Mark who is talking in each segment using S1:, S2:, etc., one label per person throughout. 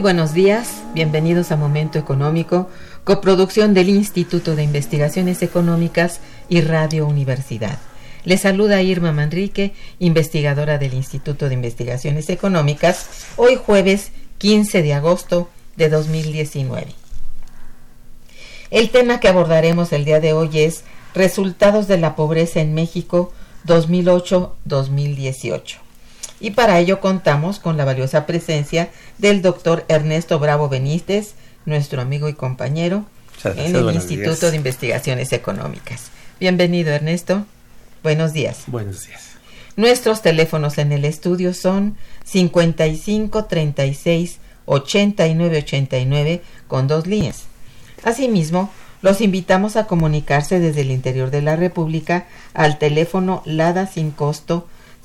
S1: Buenos días, bienvenidos a Momento Económico, coproducción del Instituto de Investigaciones Económicas y Radio Universidad. Les saluda Irma Manrique, investigadora del Instituto de Investigaciones Económicas, hoy jueves 15 de agosto de 2019. El tema que abordaremos el día de hoy es Resultados de la pobreza en México 2008-2018 y para ello contamos con la valiosa presencia del doctor Ernesto Bravo Benítez, nuestro amigo y compañero en el Instituto de Investigaciones Económicas. Bienvenido Ernesto, buenos días.
S2: Buenos días.
S1: Nuestros teléfonos en el estudio son 55 36 89 89 con dos líneas. Asimismo, los invitamos a comunicarse desde el interior de la República al teléfono LADA sin costo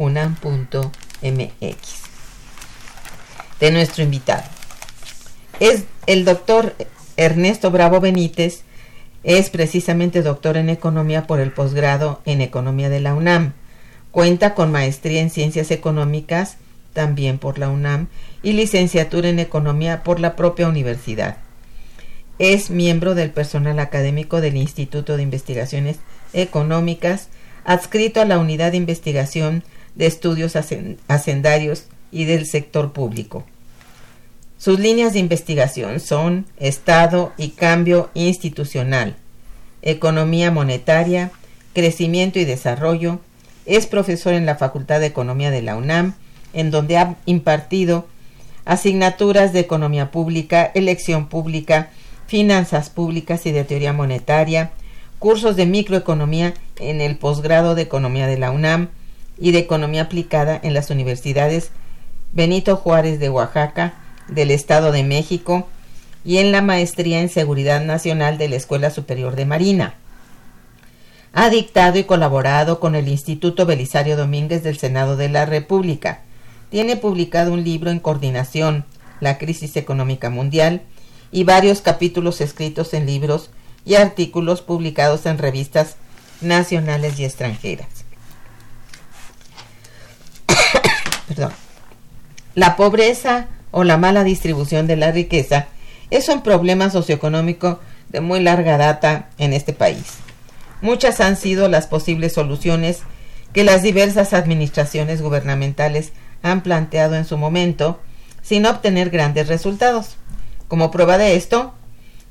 S1: unam.mx. De nuestro invitado. Es el doctor Ernesto Bravo Benítez, es precisamente doctor en economía por el posgrado en economía de la UNAM. Cuenta con maestría en ciencias económicas también por la UNAM y licenciatura en economía por la propia universidad. Es miembro del personal académico del Instituto de Investigaciones Económicas, adscrito a la Unidad de Investigación de estudios hacendarios y del sector público. Sus líneas de investigación son Estado y cambio institucional, economía monetaria, crecimiento y desarrollo. Es profesor en la Facultad de Economía de la UNAM, en donde ha impartido asignaturas de economía pública, elección pública, finanzas públicas y de teoría monetaria, cursos de microeconomía en el posgrado de economía de la UNAM, y de Economía Aplicada en las universidades Benito Juárez de Oaxaca, del Estado de México y en la Maestría en Seguridad Nacional de la Escuela Superior de Marina. Ha dictado y colaborado con el Instituto Belisario Domínguez del Senado de la República. Tiene publicado un libro en coordinación la crisis económica mundial y varios capítulos escritos en libros y artículos publicados en revistas nacionales y extranjeras. Perdón. La pobreza o la mala distribución de la riqueza es un problema socioeconómico de muy larga data en este país. Muchas han sido las posibles soluciones que las diversas administraciones gubernamentales han planteado en su momento sin obtener grandes resultados. Como prueba de esto,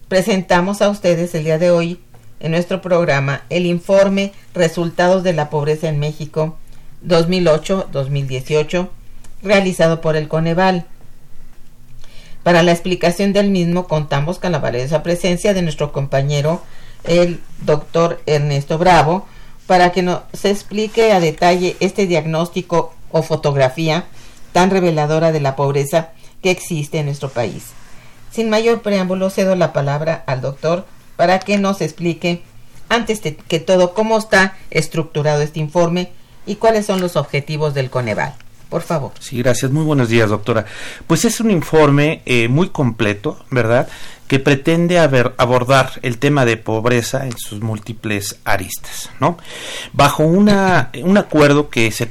S1: presentamos a ustedes el día de hoy en nuestro programa el informe Resultados de la Pobreza en México 2008-2018 realizado por el Coneval. Para la explicación del mismo contamos con la valiosa presencia de nuestro compañero el doctor Ernesto Bravo para que nos explique a detalle este diagnóstico o fotografía tan reveladora de la pobreza que existe en nuestro país. Sin mayor preámbulo, cedo la palabra al doctor para que nos explique, antes que todo, cómo está estructurado este informe y cuáles son los objetivos del Coneval. Por favor.
S2: Sí, gracias. Muy buenos días, doctora. Pues es un informe eh, muy completo, ¿verdad? Que pretende abordar el tema de pobreza en sus múltiples aristas, ¿no? Bajo una, un acuerdo que se,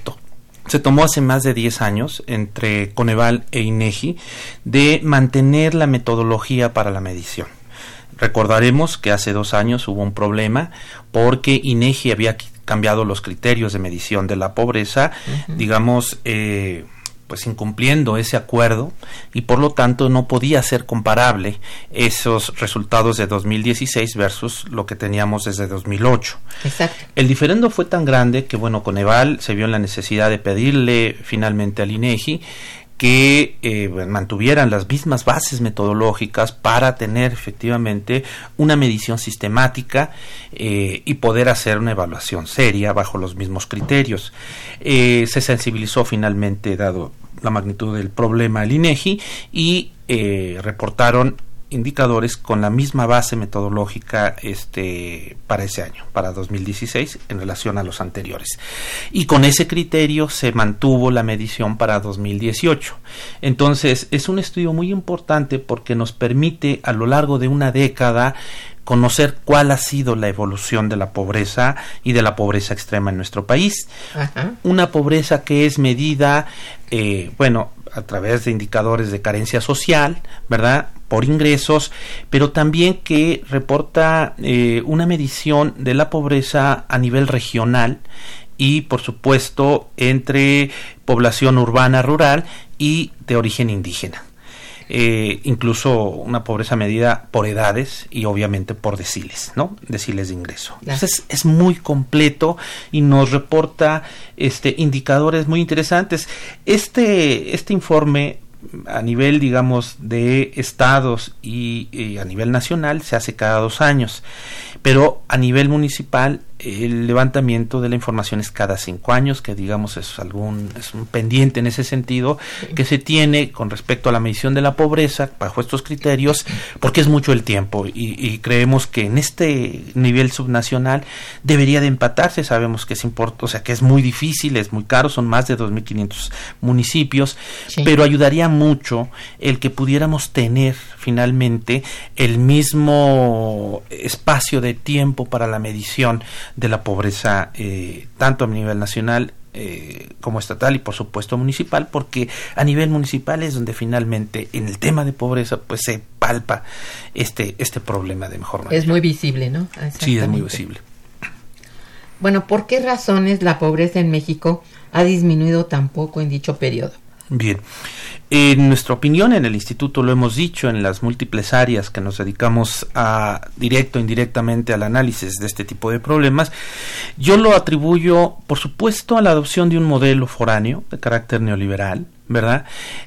S2: se tomó hace más de 10 años entre Coneval e INEGI de mantener la metodología para la medición. Recordaremos que hace dos años hubo un problema porque INEGI había cambiado los criterios de medición de la pobreza, digamos, eh, pues incumpliendo ese acuerdo y por lo tanto no podía ser comparable esos resultados de 2016 versus lo que teníamos desde 2008. Exacto. El diferendo fue tan grande que bueno, Coneval se vio en la necesidad de pedirle finalmente al INEGI que eh, mantuvieran las mismas bases metodológicas para tener efectivamente una medición sistemática eh, y poder hacer una evaluación seria bajo los mismos criterios. Eh, se sensibilizó finalmente, dado la magnitud del problema, el INEGI y reportaron indicadores con la misma base metodológica este para ese año, para 2016 en relación a los anteriores. Y con ese criterio se mantuvo la medición para 2018. Entonces, es un estudio muy importante porque nos permite a lo largo de una década conocer cuál ha sido la evolución de la pobreza y de la pobreza extrema en nuestro país. Una pobreza que es medida, eh, bueno, a través de indicadores de carencia social, ¿verdad? Por ingresos, pero también que reporta eh, una medición de la pobreza a nivel regional y, por supuesto, entre población urbana rural y de origen indígena. Eh, incluso una pobreza medida por edades y obviamente por deciles, ¿no? Deciles de ingreso. Entonces es muy completo y nos reporta este indicadores muy interesantes. Este, este informe a nivel, digamos, de estados y, a nivel nacional se hace cada dos años, pero a nivel municipal el levantamiento de la información es cada cinco años, que digamos es algún es un pendiente en ese sentido que se tiene con respecto a la medición de la pobreza bajo estos criterios, porque es mucho el tiempo y, creemos que en este nivel subnacional debería de empatarse. Sabemos que es importante, o sea, que es muy difícil, es muy caro, son más de 2.500 municipios, pero ayudaría mucho el que pudiéramos tener finalmente el mismo espacio de tiempo para la medición de la pobreza eh, tanto a nivel nacional eh, como estatal y por supuesto municipal porque a nivel municipal es donde finalmente en el tema de pobreza pues se palpa este este problema de mejor manera.
S1: Es muy visible no
S2: sí es muy visible.
S1: Bueno por qué razones la pobreza en México ha disminuido tan poco en dicho periodo
S2: bien en nuestra opinión, en el instituto lo hemos dicho, en las múltiples áreas que nos dedicamos a directo e indirectamente al análisis de este tipo de problemas, yo lo atribuyo, por supuesto, a la adopción de un modelo foráneo de carácter neoliberal, ¿verdad?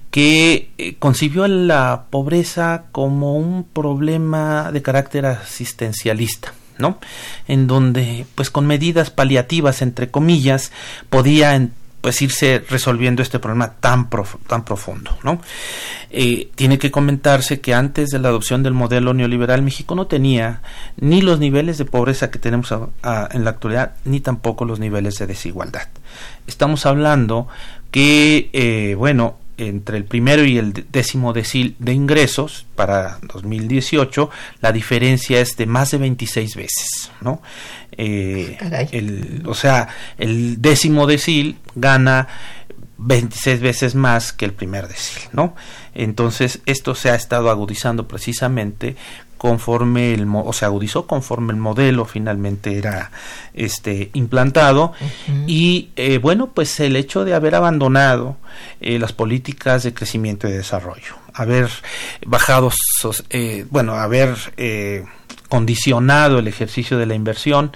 S2: Que eh, concibió la pobreza como un problema de carácter asistencialista. ¿no? En donde, pues con medidas paliativas, entre comillas, podía pues irse resolviendo este problema tan, tan profundo. ¿no? Eh, tiene que comentarse que antes de la adopción del modelo neoliberal México no tenía ni los niveles de pobreza que tenemos en la actualidad, ni tampoco los niveles de desigualdad. Estamos hablando que, eh, bueno, entre el primero y el décimo decil de ingresos para 2018, la diferencia es de más de 26 veces, ¿no? Eh, el, o sea, el décimo decil gana 26 veces más que el primer decil, ¿no? Entonces, esto se ha estado agudizando precisamente conforme el o se agudizó conforme el modelo finalmente era este implantado. Y eh, bueno pues el hecho de haber abandonado eh, las políticas de crecimiento y desarrollo haber bajado eh, bueno haber condicionado el ejercicio de la inversión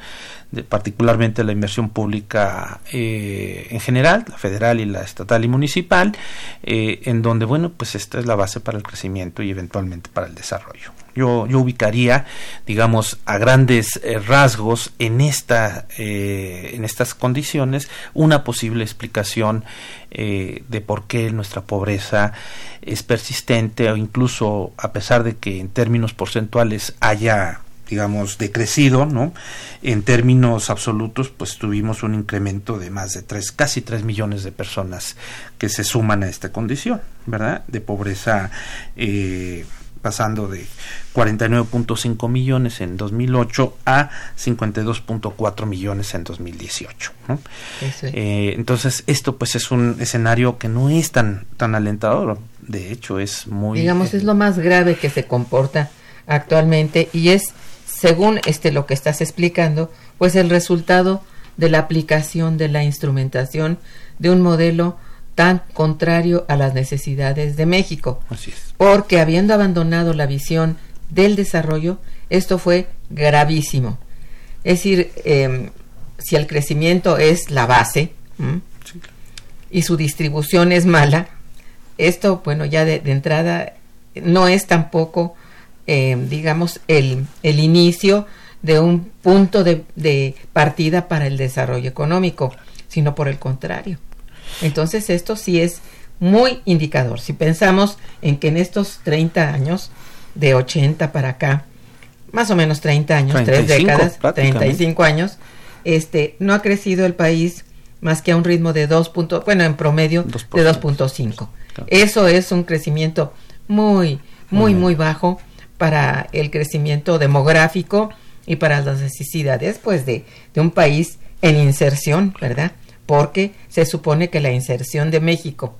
S2: particularmente la inversión pública eh, en general, la federal y la estatal y municipal, eh, en donde, bueno, pues esta es la base para el crecimiento y eventualmente para el desarrollo. Yo, yo ubicaría, digamos, a grandes eh, rasgos en, esta, en estas condiciones una posible explicación de por qué nuestra pobreza es persistente o incluso a pesar de que en términos porcentuales haya digamos, decrecido, ¿no? En términos absolutos, pues tuvimos un incremento de más de tres, casi tres millones de personas que se suman a esta condición, ¿verdad? De pobreza, eh, pasando de 49.5 millones en 2008 a 52.4 millones en 2018. ¿no? Eh, entonces, esto pues es un escenario que no es tan, tan alentador, de hecho es muy...
S1: Digamos, es lo más grave que se comporta actualmente y es según este lo que estás explicando, pues el resultado de la aplicación de la instrumentación de un modelo tan contrario a las necesidades de México.
S2: Así es.
S1: Porque habiendo abandonado la visión del desarrollo, esto fue gravísimo. Es decir, em, si el crecimiento es la base y su distribución es mala, esto, bueno, ya de entrada no es tampoco eh, digamos, el, el, inicio de un punto de, partida para el desarrollo económico, sino por el contrario. Entonces esto sí es muy indicador. Si pensamos en que en estos 30 años, de 80 para acá, más o menos 30 años, tres décadas, 35 años, este, no ha crecido el país más que a un ritmo de 2. bueno, en promedio de 2.5. Eso es un crecimiento muy, muy, muy bajo para el crecimiento demográfico y para las necesidades pues de, de un país en inserción, ¿verdad? Porque se supone que la inserción de México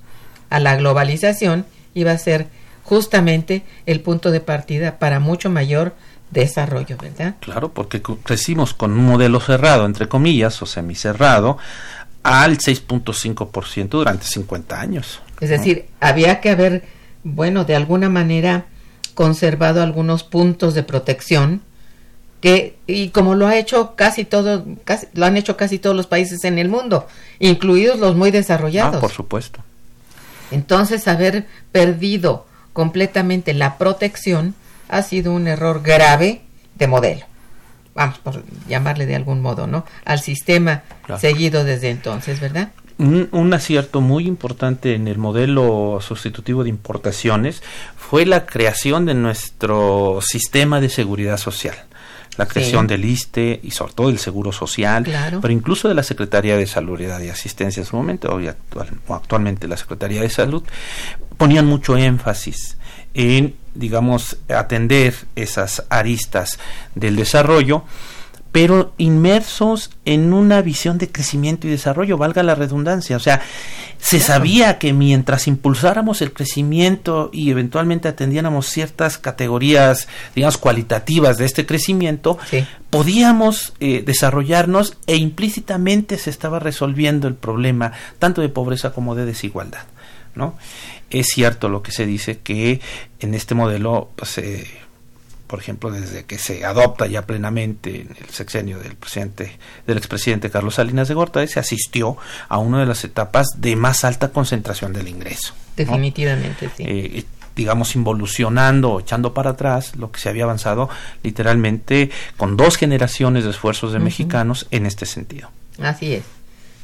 S1: a la globalización iba a ser justamente el punto de partida para mucho mayor desarrollo, ¿verdad?
S2: Claro, porque crecimos con un modelo cerrado, entre comillas, o semicerrado, al 6.5% durante 50 años.
S1: Es decir, había que haber, bueno, de alguna manera conservado algunos puntos de protección que y como lo ha hecho casi todo casi, lo han hecho casi todos los países en el mundo incluidos los muy desarrollados.
S2: Ah, por supuesto.
S1: Entonces haber perdido completamente la protección ha sido un error grave de modelo. Vamos por llamarle de algún modo no al sistema seguido desde entonces verdad
S2: un, acierto muy importante en el modelo sustitutivo de importaciones fue la creación de nuestro sistema de seguridad social. La creación del ISTE y sobre todo del Seguro Social, pero incluso de la Secretaría de Salud y Asistencia en su momento, hoy actual, o actualmente la Secretaría de Salud, ponían mucho énfasis en, digamos, atender esas aristas del desarrollo pero inmersos en una visión de crecimiento y desarrollo, valga la redundancia. O sea, se sabía que mientras impulsáramos el crecimiento y eventualmente atendiéramos ciertas categorías, digamos, cualitativas de este crecimiento, podíamos eh, desarrollarnos e implícitamente se estaba resolviendo el problema tanto de pobreza como de desigualdad. ¿no? Es cierto lo que se dice que en este modelo pues, por ejemplo, desde que se adopta ya plenamente en el sexenio del presidente, del expresidente Carlos Salinas de Gortari, se asistió a una de las etapas de más alta concentración del ingreso.
S1: Definitivamente, sí.
S2: Eh, digamos, involucionando, echando para atrás lo que se había avanzado literalmente con dos generaciones de esfuerzos de mexicanos en este sentido.
S1: Así es.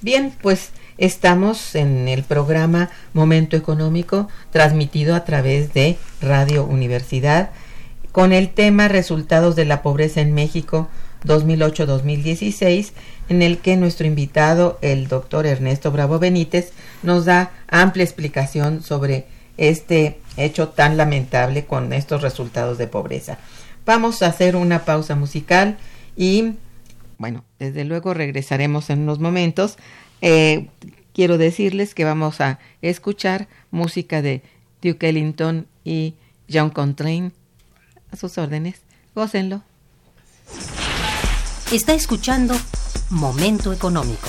S1: Bien, pues estamos en el programa Momento Económico, transmitido a través de Radio Universidad con el tema Resultados de la pobreza en México 2008-2016, en el que nuestro invitado, el doctor Ernesto Bravo Benítez, nos da amplia explicación sobre este hecho tan lamentable con estos resultados de pobreza. Vamos a hacer una pausa musical y, bueno, desde luego regresaremos en unos momentos. Eh, quiero decirles que vamos a escuchar música de Duke Ellington y John Coltrane. A sus órdenes, gócenlo.
S3: Está escuchando Momento Económico.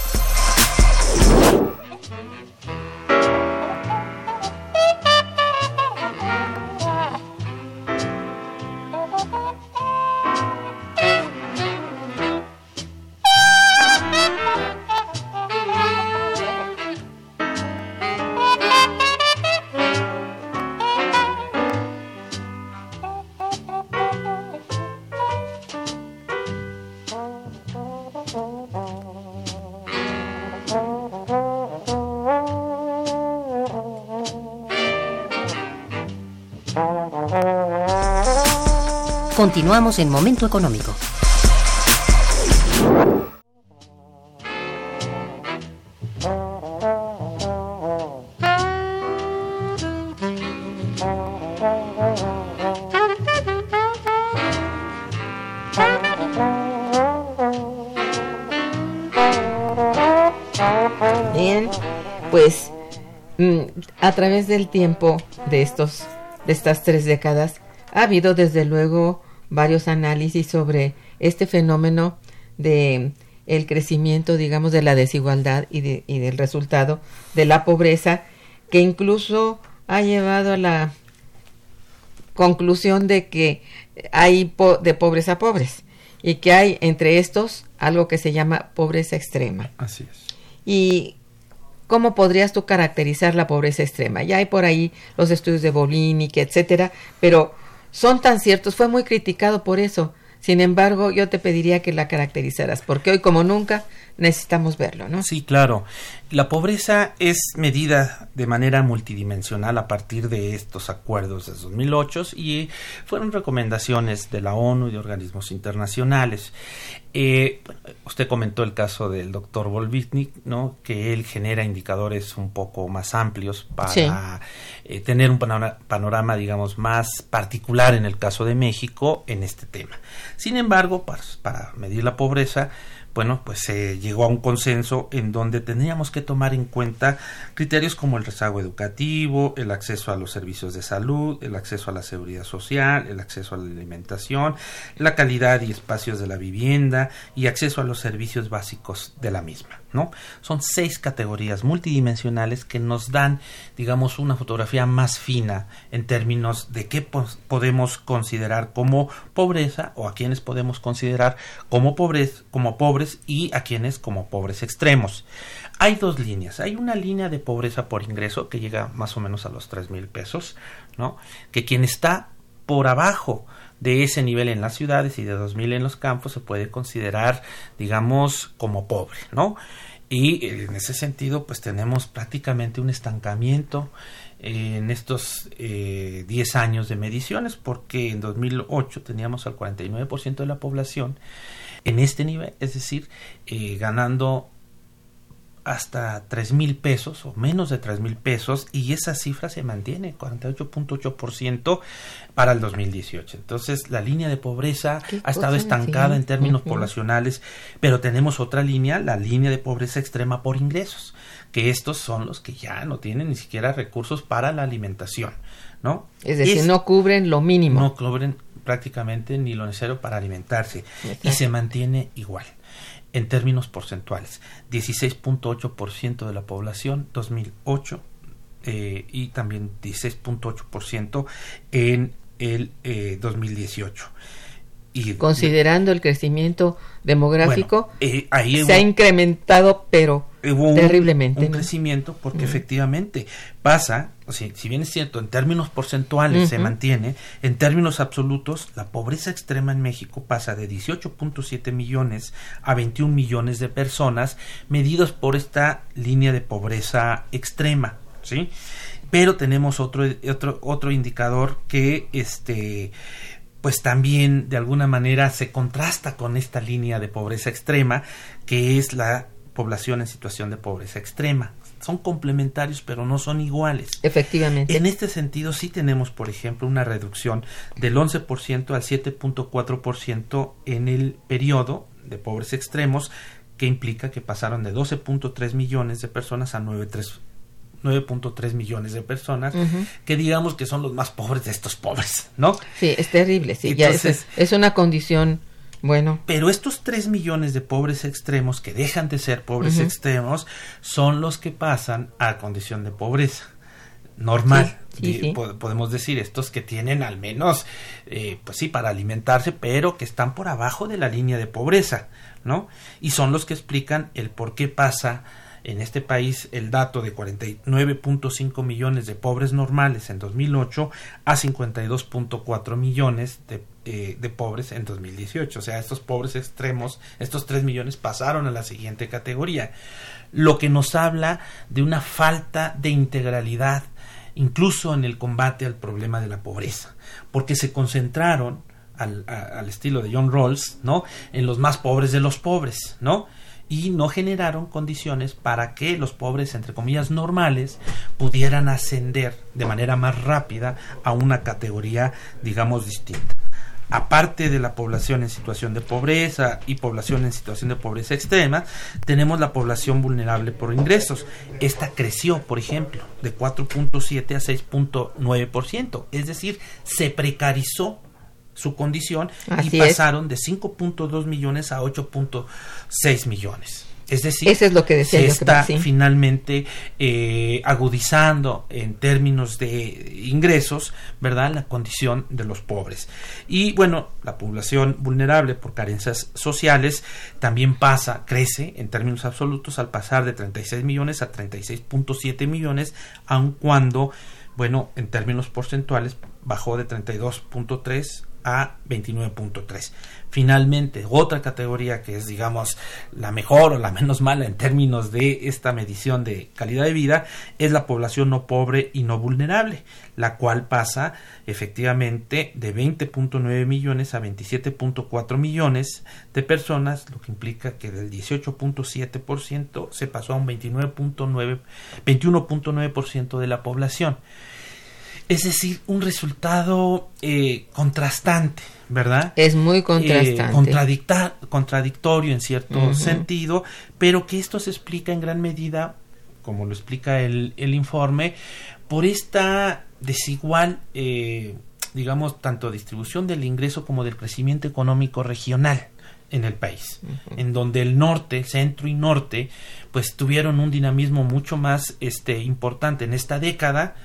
S3: Continuamos en Momento Económico.
S1: Bien, pues mm, a través del tiempo de estos de estas tres décadas ha habido desde luego varios análisis sobre este fenómeno de el crecimiento, digamos, de la desigualdad y, de, y del resultado de la pobreza, que incluso ha llevado a la conclusión de que hay de pobres a pobres y que hay entre estos algo que se llama pobreza extrema.
S2: Así es.
S1: Y ¿cómo podrías tú caracterizar la pobreza extrema? Ya hay por ahí los estudios de Bolini, etcétera, pero son tan ciertos, fue muy criticado por eso. Sin embargo, yo te pediría que la caracterizaras, porque hoy como nunca necesitamos verlo, ¿no?
S2: Sí, claro. La pobreza es medida de manera multidimensional a partir de estos acuerdos de 2008 y fueron recomendaciones de la ONU y de organismos internacionales. Eh, usted comentó el caso del doctor Volvitnik, ¿no? que él genera indicadores un poco más amplios para eh, tener un panorama, digamos, más particular en el caso de México en este tema. Sin embargo, para, para medir la pobreza, bueno, pues se llegó a un consenso en donde teníamos que tomar en cuenta criterios como el rezago educativo, el acceso a los servicios de salud, el acceso a la seguridad social, el acceso a la alimentación, la calidad y espacios de la vivienda y acceso a los servicios básicos de la misma. ¿No? Son seis categorías multidimensionales que nos dan, digamos, una fotografía más fina en términos de qué podemos considerar como pobreza o a quienes podemos considerar como pobres, como pobres y a quienes como pobres extremos. Hay dos líneas. Hay una línea de pobreza por ingreso que llega más o menos a los tres mil pesos, ¿no? Que quien está por abajo de ese nivel en las ciudades y de 2000 en los campos se puede considerar, digamos, como pobre, ¿no? Y en ese sentido, pues tenemos prácticamente un estancamiento en estos eh, 10 años de mediciones, porque en 2008 teníamos al 49% de la población en este nivel, es decir, eh, ganando hasta tres mil pesos o menos de tres mil pesos y esa cifra se mantiene 48.8% para el 2018 entonces la línea de pobreza ha estado estancada en términos poblacionales pero tenemos otra línea la línea de pobreza extrema por ingresos que estos son los que ya no tienen ni siquiera recursos para la alimentación no
S1: es decir no cubren lo mínimo.
S2: No cubren prácticamente ni lo necesario para alimentarse y se mantiene igual en términos porcentuales. 16.8% de la población 2008 eh, y también 16.8% en el eh, 2018.
S1: Y, Considerando el crecimiento demográfico,
S2: eh, ahí
S1: se ha incrementado, pero terriblemente.
S2: Un, crecimiento porque efectivamente pasa, si, si, bien es cierto, en términos porcentuales se mantiene, en términos absolutos, la pobreza extrema en México pasa de 18.7 millones a 21 millones de personas medidos por esta línea de pobreza extrema, ¿sí? Pero tenemos otro, otro, otro indicador que este pues también de alguna manera se contrasta con esta línea de pobreza extrema, que es la población en situación de pobreza extrema. Son complementarios, pero no son iguales.
S1: Efectivamente.
S2: En este sentido, sí tenemos, por ejemplo, una reducción del 11% al 7.4% en el periodo de pobres extremos, que implica que pasaron de 12.3 millones de personas a 9.3 9.3 millones de personas, que digamos que son los más pobres de estos pobres, ¿no?
S1: Sí, es terrible, sí, ya es, es, una condición, bueno.
S2: Pero estos 3 millones de pobres extremos que dejan de ser pobres extremos son los que pasan a condición de pobreza normal. podemos decir estos que tienen al menos, eh, pues sí, para alimentarse, pero que están por abajo de la línea de pobreza, ¿no? Y son los que explican el por qué pasa en este país el dato de 49.5 millones de pobres normales en 2008 a 52.4 millones de, eh, de, pobres en 2018. O sea, estos pobres extremos, estos 3 millones pasaron a la siguiente categoría. Lo que nos habla de una falta de integralidad incluso en el combate al problema de la pobreza, porque se concentraron al, al estilo de John Rawls, ¿no? En los más pobres de los pobres, ¿no? Y no generaron condiciones para que los pobres, entre comillas, normales, pudieran ascender de manera más rápida a una categoría, digamos, distinta. Aparte de la población en situación de pobreza y población en situación de pobreza extrema, tenemos la población vulnerable por ingresos. Esta creció, por ejemplo, de 4.7 a 6.9%, es decir, se precarizó su condición y pasaron de 5.2 millones a 8.6 millones. Es decir,
S1: Eso es lo que decía
S2: se está finalmente eh, agudizando en términos de ingresos, ¿verdad? La condición de los pobres. Y bueno, la población vulnerable por carencias sociales también pasa, crece en términos absolutos al pasar de 36 millones a 36.7 millones, aun cuando, bueno, en términos porcentuales bajó de 32.3 a 29.3. Finalmente, otra categoría que es, digamos, la mejor o la menos mala en términos de esta medición de calidad de vida es la población no pobre y no vulnerable, la cual pasa efectivamente de 20.9 millones a 27.4 millones de personas, lo que implica que del 18.7% se pasó a un 29.9 21.9% de la población. Es decir, un resultado eh, contrastante, ¿verdad?
S1: Es muy
S2: Eh,
S1: contrastante.
S2: contradictorio en cierto sentido, pero que esto se explica en gran medida, como lo explica el, el informe, por esta desigual, eh, digamos, tanto distribución del ingreso como del crecimiento económico regional en el país, en donde el norte, centro y norte, pues tuvieron un dinamismo mucho más este, importante en esta década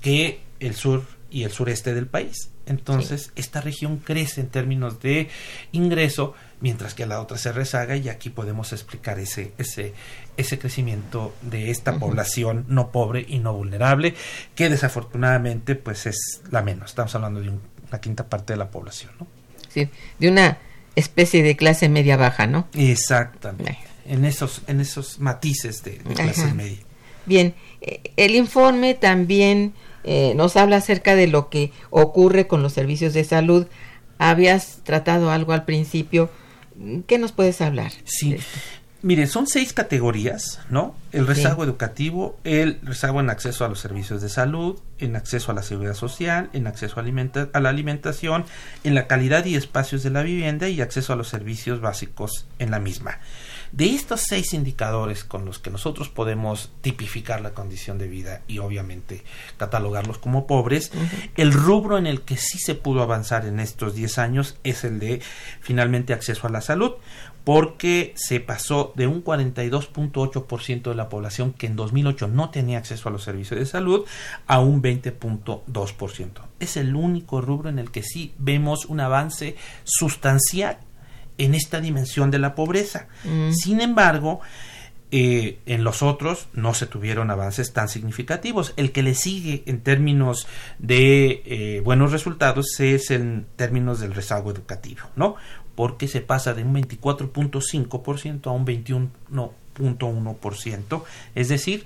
S2: que el sur y el sureste del país. Entonces, esta región crece en términos de ingreso, mientras que la otra se rezaga y aquí podemos explicar ese ese ese crecimiento de esta población no pobre y no vulnerable, que desafortunadamente pues es la menos. Estamos hablando de un- una quinta parte de la población, ¿no?
S1: Sí, de una especie de clase media baja, ¿no?
S2: Exactamente. En esos en esos matices de, de clase
S1: Ajá.
S2: media.
S1: Bien, eh, el informe también eh, nos habla acerca de lo que ocurre con los servicios de salud. Habías tratado algo al principio. ¿Qué nos puedes hablar?
S2: Sí. Mire, son seis categorías, ¿no? El rezago
S1: Sí.
S2: educativo, el rezago en acceso a los servicios de salud, en acceso a la seguridad social, en acceso a, alimenta- a la alimentación, en la calidad y espacios de la vivienda y acceso a los servicios básicos en la misma. De estos seis indicadores con los que nosotros podemos tipificar la condición de vida y obviamente catalogarlos como pobres, el rubro en el que sí se pudo avanzar en estos 10 años es el de finalmente acceso a la salud, porque se pasó de un 42.8% de la población que en 2008 no tenía acceso a los servicios de salud a un 20.2%. Es el único rubro en el que sí vemos un avance sustancial en esta dimensión de la pobreza.
S1: Mm.
S2: Sin embargo, eh, en los otros no se tuvieron avances tan significativos. El que le sigue en términos de eh, buenos resultados es en términos del rezago educativo, ¿no? Porque se pasa de un 24.5% a un 21.1%. Es decir,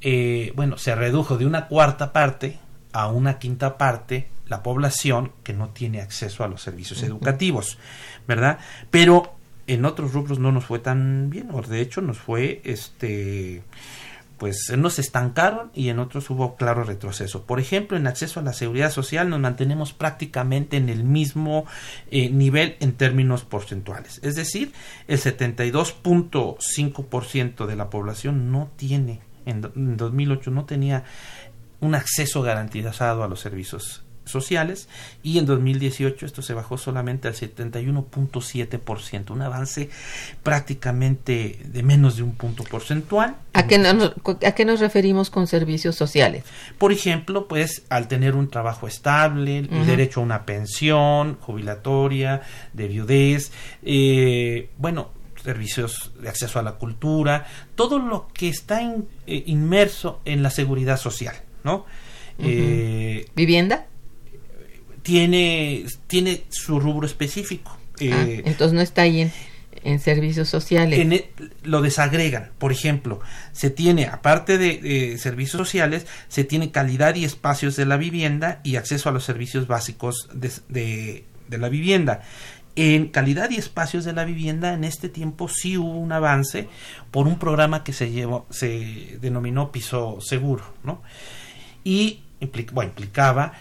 S2: eh, bueno, se redujo de una cuarta parte a una quinta parte la población que no tiene acceso a los servicios educativos, ¿verdad? Pero en otros rubros no nos fue tan bien, o de hecho nos fue, este, pues nos estancaron y en otros hubo claro retroceso. Por ejemplo, en acceso a la seguridad social nos mantenemos prácticamente en el mismo eh, nivel en términos porcentuales. Es decir, el 72.5% de la población no tiene, en, do- en 2008 no tenía un acceso garantizado a los servicios sociales y en 2018 esto se bajó solamente al 71.7%, un avance prácticamente de menos de un punto porcentual.
S1: ¿A qué, no- ¿A qué nos referimos con servicios sociales?
S2: Por ejemplo, pues al tener un trabajo estable, el derecho a una pensión jubilatoria, de viudez, eh, bueno, servicios de acceso a la cultura, todo lo que está in- eh, inmerso en la seguridad social, ¿no? Eh,
S1: ¿Vivienda?
S2: tiene, tiene su rubro específico.
S1: Ah,
S2: Eh,
S1: entonces no está ahí en, en servicios sociales.
S2: en lo desagregan. Por ejemplo, se tiene, aparte de eh, servicios sociales, se tiene calidad y espacios de la vivienda y acceso a los servicios básicos de, de- de la vivienda. En calidad y espacios de la vivienda, en este tiempo sí hubo un avance por un programa que se llevó, se denominó piso seguro, ¿no? Y implica- bueno, implicaba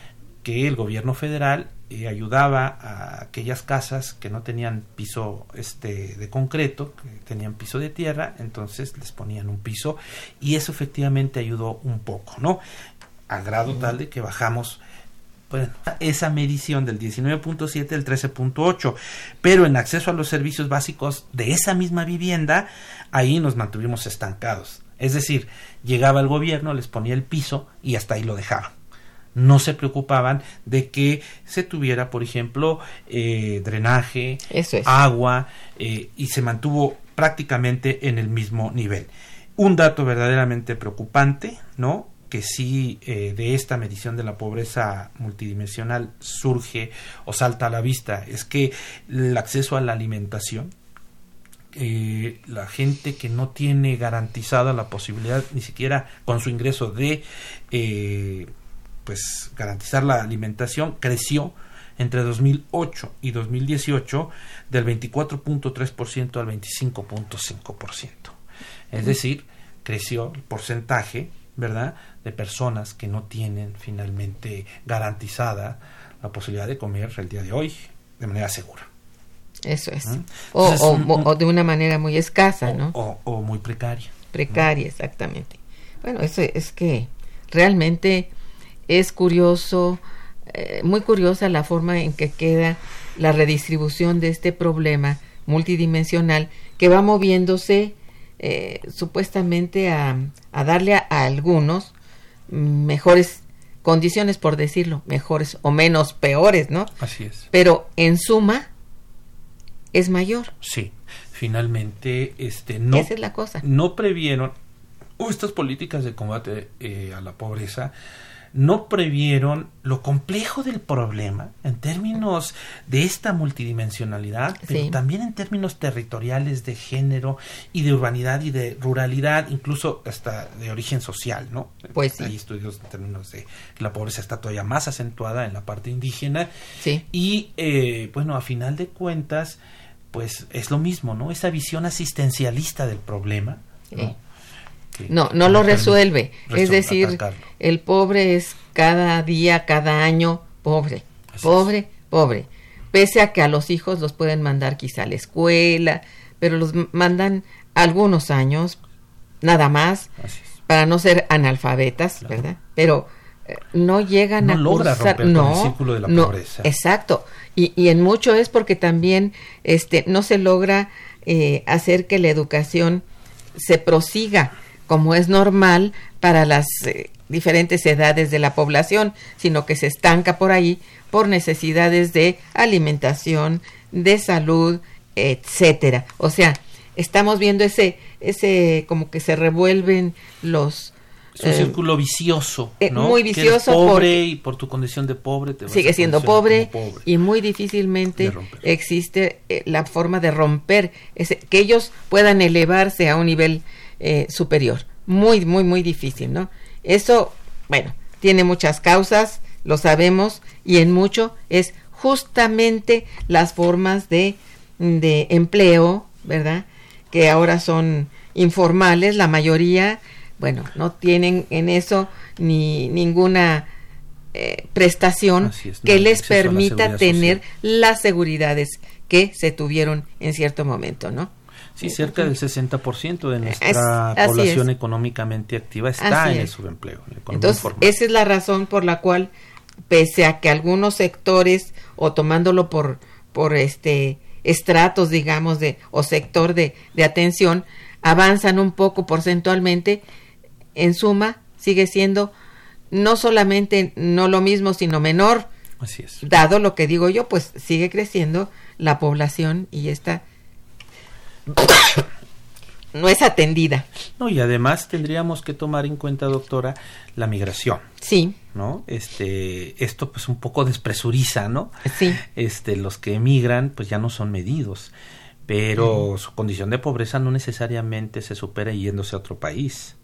S2: que el gobierno federal eh, ayudaba a aquellas casas que no tenían piso este de concreto, que tenían piso de tierra, entonces les ponían un piso y eso efectivamente ayudó un poco, ¿no? A grado tal de que bajamos bueno, esa medición del 19.7 al 13.8, pero en acceso a los servicios básicos de esa misma vivienda, ahí nos mantuvimos estancados. Es decir, llegaba el gobierno, les ponía el piso y hasta ahí lo dejaban. No se preocupaban de que se tuviera, por ejemplo, eh, drenaje,
S1: Eso es.
S2: agua, eh, y se mantuvo prácticamente en el mismo nivel. Un dato verdaderamente preocupante, ¿no? que sí eh, de esta medición de la pobreza multidimensional surge o salta a la vista es que el acceso a la alimentación eh, la gente que no tiene garantizada la posibilidad ni siquiera con su ingreso de eh, pues garantizar la alimentación creció entre 2008 y 2018 del 24.3% al 25.5%. Es decir, creció el porcentaje ¿verdad? De personas que no tienen finalmente garantizada la posibilidad de comer el día de hoy de manera segura.
S1: Eso es.
S2: ¿Mm?
S1: O,
S2: Entonces,
S1: o-
S2: un-
S1: o de una manera muy escasa, ¿no?
S2: O, o muy precaria.
S1: Precaria, exactamente. Bueno, eso es que realmente es curioso, eh, muy curiosa la forma en que queda la redistribución de este problema multidimensional que va moviéndose eh, supuestamente a, a darle a, a algunos mejores condiciones, por decirlo, mejores o menos peores, ¿no?
S2: Así es.
S1: Pero en suma es mayor.
S2: Sí, finalmente este no
S1: Esa es la cosa.
S2: no previeron o estas políticas de combate eh, a la pobreza no previeron lo complejo del problema en términos de esta multidimensionalidad, pero también en términos territoriales de género y de urbanidad y de ruralidad, incluso hasta de origen social, ¿no?
S1: Pues sí.
S2: Hay estudios en términos de que la pobreza está todavía más acentuada en la parte indígena
S1: Sí.
S2: y eh, bueno, a final de cuentas, pues es lo mismo, ¿no? Esa visión asistencialista del problema, ¿no?
S1: No, no lo resuelve. Es decir,
S2: atacarlo.
S1: el pobre es cada día, cada año pobre,
S2: Así
S1: pobre, pobre. Pese a que a los hijos los pueden mandar quizá a la escuela, pero los mandan algunos años, nada más, para no ser analfabetas,
S2: Claro.
S1: ¿verdad? Pero no llegan
S2: No
S1: a
S2: logra
S1: cursar,
S2: romper con
S1: no,
S2: el círculo de la
S1: no,
S2: pobreza.
S1: Exacto. Y, y en mucho es porque también este no se logra eh, hacer que la educación se prosiga como es normal para las eh, diferentes edades de la población, sino que se estanca por ahí por necesidades de alimentación, de salud, etcétera. O sea, estamos viendo ese ese como que se revuelven los
S2: Es un
S1: eh,
S2: círculo vicioso,
S1: eh,
S2: ¿no?
S1: muy
S2: Que eres
S1: vicioso
S2: pobre
S1: porque-
S2: y por tu condición de pobre te vas
S1: sigue
S2: a
S1: siendo pobre,
S2: pobre.
S1: y muy difícilmente existe eh, la forma de romper ese, que ellos puedan elevarse a un nivel eh, superior. Muy, muy, muy difícil, ¿no? Eso, bueno, tiene muchas causas, lo sabemos, y en mucho es justamente las formas de, de empleo, ¿verdad? Que ahora son informales, la mayoría, bueno, no tienen en eso ni ninguna eh, prestación
S2: es,
S1: que les
S2: la
S1: permita tener
S2: social.
S1: las seguridades que se tuvieron en cierto momento, ¿no?
S2: Sí, cerca del 60% de nuestra
S1: Es-
S2: población
S1: es.
S2: económicamente activa está
S1: Así
S2: en el subempleo. en
S1: Entonces,
S2: informal.
S1: esa es la razón por la cual, pese a que algunos sectores, o tomándolo por, por este estratos, digamos, de, o sector de, de atención, avanzan un poco porcentualmente, en suma, sigue siendo no solamente no lo mismo, sino menor,
S2: Así es.
S1: dado lo que digo yo, pues sigue creciendo la población y esta no es atendida.
S2: No, y además tendríamos que tomar en cuenta, doctora, la migración,
S1: Sí,
S2: ¿no? Este, esto pues un poco despresuriza, ¿no?
S1: sí,
S2: Este, los que emigran pues ya no son medidos, pero su condición de pobreza no necesariamente se supera yéndose a otro país.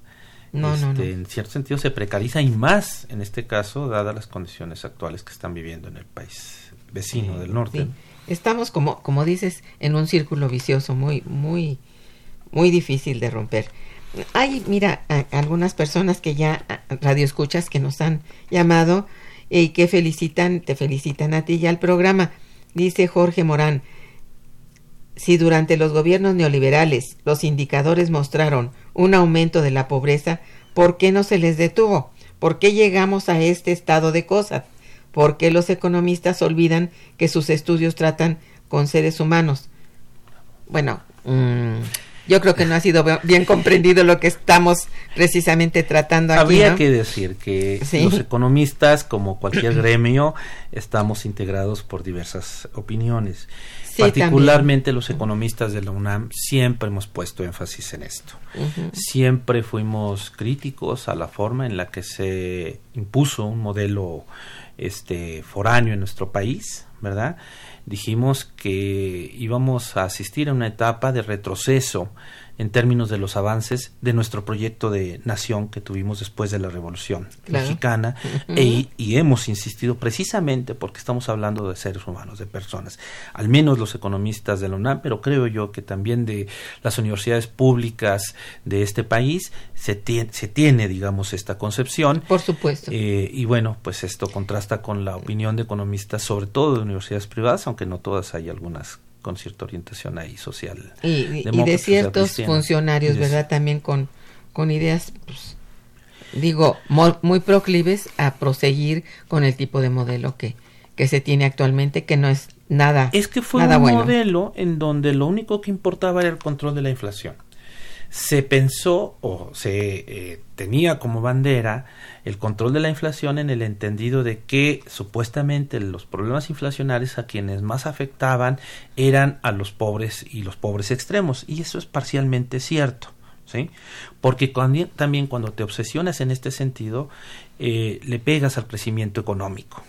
S1: No, no, no.
S2: Este, En cierto sentido se precariza y más en este caso, dadas las condiciones actuales que están viviendo en el país vecino del norte.
S1: Sí. Estamos como, como dices, en un círculo vicioso muy, muy, muy difícil de romper. Hay, mira, a- algunas personas que ya, radioescuchas que nos han llamado y que felicitan, te felicitan a ti y al programa. Dice Jorge Morán, si durante los gobiernos neoliberales los indicadores mostraron un aumento de la pobreza, ¿por qué no se les detuvo? ¿Por qué llegamos a este estado de cosas? ¿Por qué los economistas olvidan que sus estudios tratan con seres humanos? Bueno, mm, yo creo que no ha sido bien comprendido lo que estamos precisamente tratando aquí.
S2: Habría
S1: ¿no?
S2: que decir que
S1: Sí.
S2: los economistas, como cualquier gremio, estamos integrados por diversas opiniones.
S1: Sí,
S2: Particularmente los economistas de la UNAM siempre hemos puesto énfasis en esto. Siempre fuimos críticos a la forma en la que se impuso un modelo este foráneo en nuestro país, ¿verdad? Dijimos que íbamos a asistir a una etapa de retroceso en términos de los avances de nuestro proyecto de nación que tuvimos después de la Revolución Mexicana e, y hemos insistido precisamente porque estamos hablando de seres humanos, de personas, al menos los economistas de la UNAM, pero creo yo que también de las universidades públicas de este país se tiene, se tiene digamos, esta concepción.
S1: Por supuesto.
S2: Eh, y bueno, pues esto contrasta con la opinión de economistas, sobre todo de universidades privadas, aunque no todas hay algunas con cierta orientación ahí social.
S1: Y, de ciertos funcionarios, ¿verdad? También con, con ideas, pues, digo, muy, proclives a proseguir con el tipo de modelo que, que se tiene actualmente, que no es nada.
S2: Es que fue un modelo en donde lo único que importaba era el control de la inflación. Se pensó o se eh, tenía como bandera el control de la inflación en el entendido de que supuestamente los problemas inflacionarios a quienes más afectaban eran a los pobres y los pobres extremos y eso es parcialmente cierto ¿sí? porque también cuando te obsesionas en este sentido eh, le pegas al crecimiento económico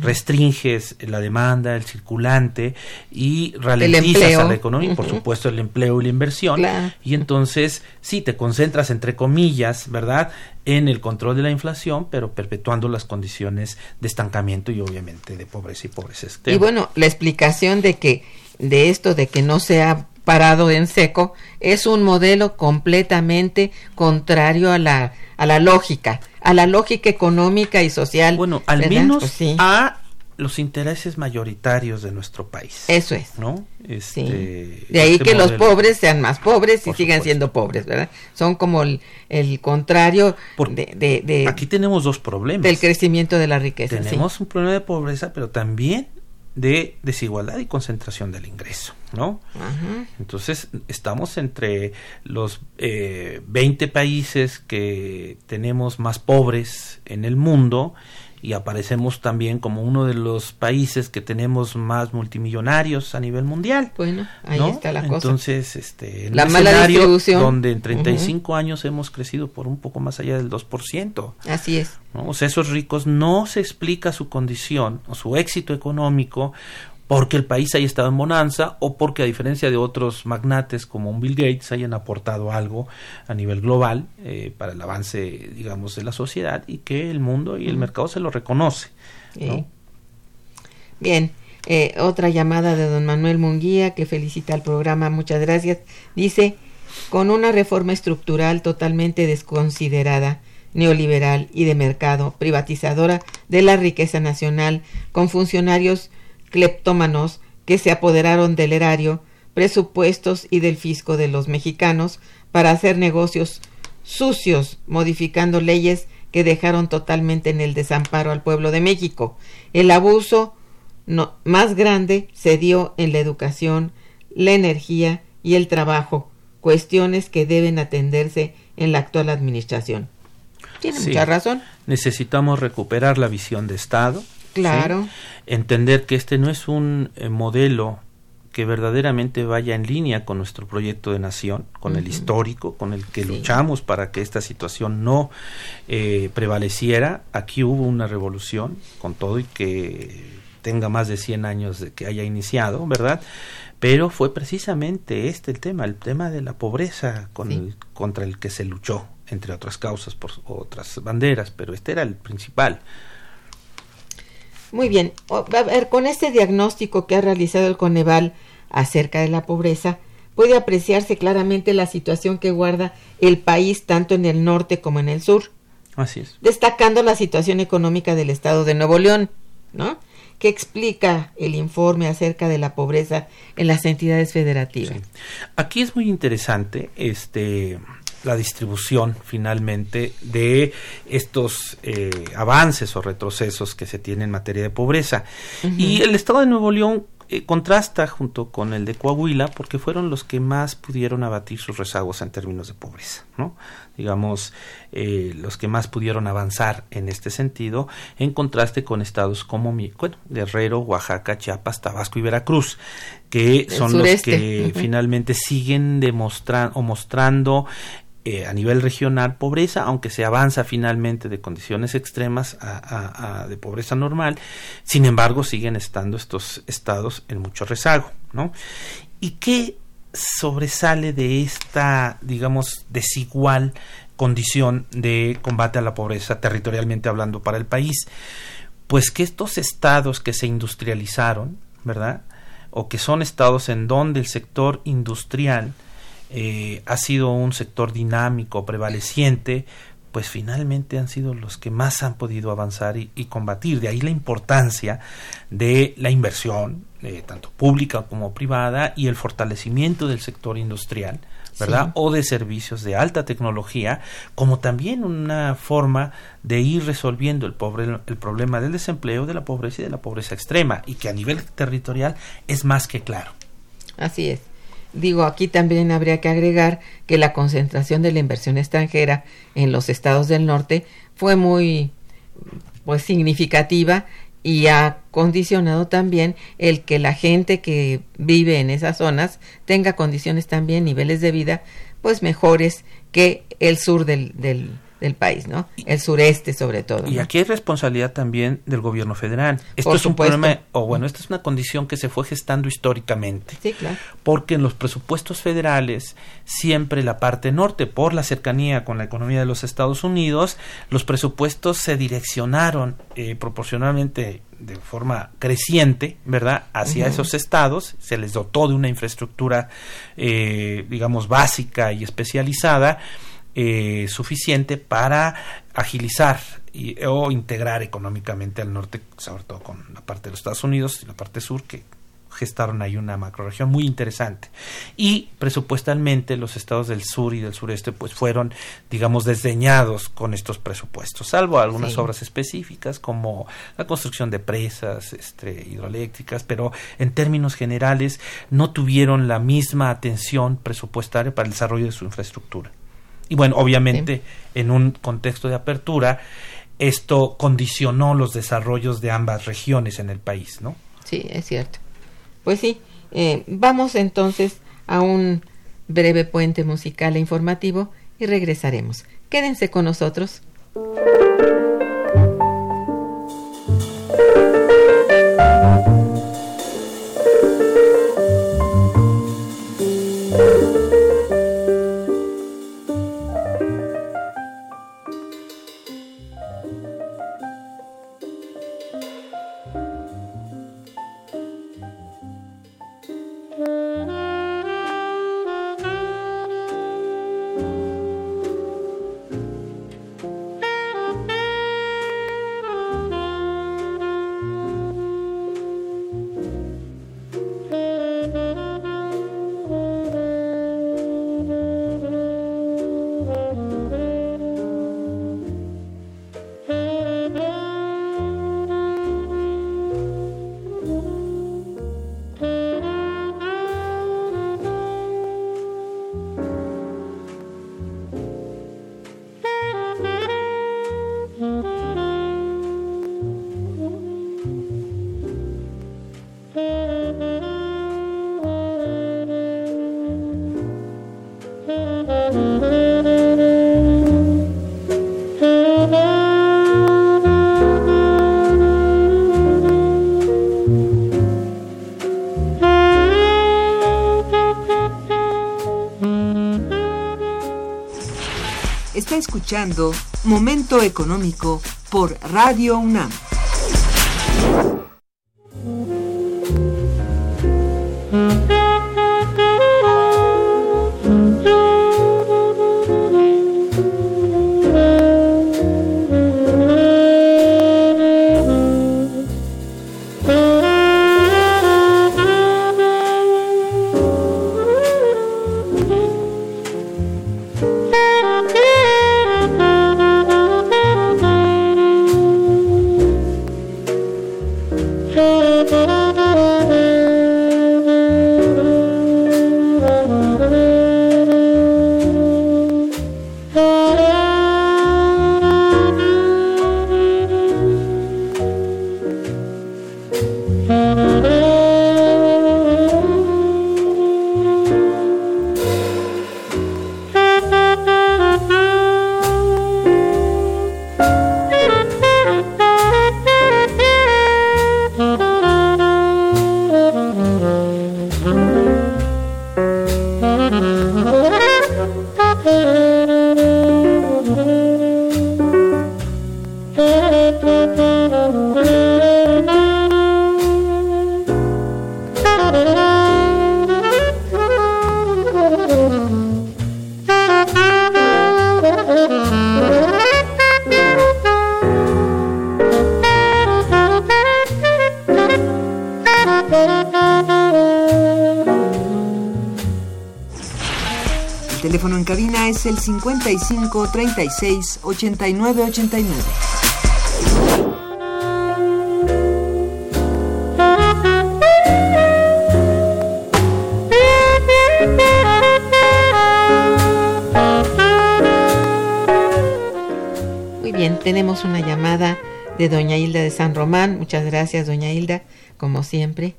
S2: Restringes la demanda, el circulante y ralentizas a la economía, por supuesto el empleo y la inversión. Y entonces, sí, te concentras, entre comillas, ¿verdad?, en el control de la inflación, pero perpetuando las condiciones de estancamiento y obviamente de pobreza y pobreza extrema.
S1: Y bueno, la explicación de que de esto de que no se ha parado en seco es un modelo completamente contrario a la a la lógica a la lógica económica y social.
S2: Bueno, al menos pues a los intereses mayoritarios de nuestro país.
S1: Eso es.
S2: ¿No?
S1: Este, de ahí este que los pobres sean más pobres y sigan siendo pobres, ¿verdad? Son como el, contrario de, de,
S2: Aquí tenemos dos problemas.
S1: Del crecimiento de la riqueza.
S2: Tenemos un problema de pobreza, pero también de desigualdad y concentración del ingreso, ¿no? Entonces, estamos entre los eh, 20 países que tenemos más pobres en el mundo y aparecemos también como uno de los países que tenemos más multimillonarios a nivel mundial.
S1: Bueno, ahí está la cosa.
S2: Entonces, este,
S1: la mala distribución.
S2: donde en 35 años hemos crecido por un poco más allá del 2%.
S1: Así es.
S2: O sea, esos ricos no se explica su condición o su éxito económico porque el país haya estado en bonanza o porque a diferencia de otros magnates como un Bill Gates hayan aportado algo a nivel global eh, para el avance digamos de la sociedad y que el mundo y el mercado se lo reconoce
S1: bien eh, otra llamada de don Manuel Munguía que felicita al programa muchas gracias. Dice con una reforma estructural totalmente desconsiderada neoliberal y de mercado privatizadora de la riqueza nacional con funcionarios cleptómanos que se apoderaron del erario, presupuestos y del fisco de los mexicanos para hacer negocios sucios, modificando leyes que dejaron totalmente en el desamparo al pueblo de México. El abuso más grande se dio en la educación, la energía y el trabajo, cuestiones que deben atenderse en la actual administración. Tiene mucha razón.
S2: Necesitamos recuperar la visión de Estado,
S1: Claro.
S2: Entender que este no es un eh, modelo que verdaderamente vaya en línea con nuestro proyecto de nación, con el histórico, con el que luchamos para que esta situación no eh, prevaleciera. Aquí hubo una revolución, con todo y que tenga más de 100 años de que haya iniciado, ¿verdad? Pero fue precisamente este el tema, el tema de la pobreza con el, contra el que se luchó, entre otras causas, por otras banderas, pero este era el principal.
S1: Muy bien, a ver, con este diagnóstico que ha realizado el Coneval acerca de la pobreza, puede apreciarse claramente la situación que guarda el país tanto en el norte como en el sur.
S2: Así es.
S1: Destacando la situación económica del estado de Nuevo León, ¿no? ¿Qué explica el informe acerca de la pobreza en las entidades federativas.
S2: Aquí es muy interesante este la distribución finalmente de estos eh, avances o retrocesos que se tienen en materia de pobreza. Y el Estado de Nuevo León eh, contrasta junto con el de Coahuila porque fueron los que más pudieron abatir sus rezagos en términos de pobreza, ¿no? digamos, eh, los que más pudieron avanzar en este sentido, en contraste con estados como bueno, Guerrero, Oaxaca, Chiapas, Tabasco y Veracruz, que son los que finalmente siguen demostrando o mostrando eh, a nivel regional pobreza, aunque se avanza finalmente de condiciones extremas a, de pobreza normal, sin embargo siguen estando estos estados en mucho rezago, ¿no? ¿Y qué sobresale de esta, digamos, desigual condición de combate a la pobreza territorialmente hablando para el país? Pues que estos estados que se industrializaron, ¿verdad? O que son estados en donde el sector industrial eh, ha sido un sector dinámico, prevaleciente, pues finalmente han sido los que más han podido avanzar y, combatir. De ahí la importancia de la inversión, eh, tanto pública como privada, y el fortalecimiento del sector industrial, ¿verdad? O de servicios de alta tecnología, como también una forma de ir resolviendo el, pobre, el problema del desempleo, de la pobreza y de la pobreza extrema, y que a nivel territorial es más que claro.
S1: Así es. Digo, aquí también habría que agregar que la concentración de la inversión extranjera en los estados del norte fue muy pues significativa y ha condicionado también el que la gente que vive en esas zonas tenga condiciones también, niveles de vida, pues mejores que el sur del, del, del país, ¿no? El sureste sobre todo.
S2: Y aquí hay responsabilidad también del gobierno federal. Esto es un problema, o bueno, esta es una condición que se fue gestando históricamente.
S1: Sí, claro.
S2: Porque en los presupuestos federales, siempre la parte norte, por la cercanía con la economía de los Estados Unidos, los presupuestos se direccionaron eh, proporcionalmente de forma creciente, ¿verdad?, hacia esos estados, se les dotó de una infraestructura, eh, digamos, básica y especializada, eh, suficiente para agilizar y, o integrar económicamente al norte, sobre todo con la parte de los Estados Unidos y la parte sur, que gestaron ahí una macroregión muy interesante. Y presupuestalmente los estados del sur y del sureste pues fueron, digamos, desdeñados con estos presupuestos, salvo algunas obras específicas como la construcción de presas este, hidroeléctricas, pero en términos generales no tuvieron la misma atención presupuestaria para el desarrollo de su infraestructura. Y bueno, obviamente en un contexto de apertura, esto condicionó los desarrollos de ambas regiones en el país, ¿no?
S1: Sí, es cierto. Pues sí, eh, vamos entonces a un breve puente musical e informativo y regresaremos. Quédense con nosotros.
S4: Momento Económico por Radio UNAM. Es el 55 36 89 89.
S1: Muy bien, tenemos una llamada de doña Hilda de San Román. Muchas gracias, doña Hilda, como siempre.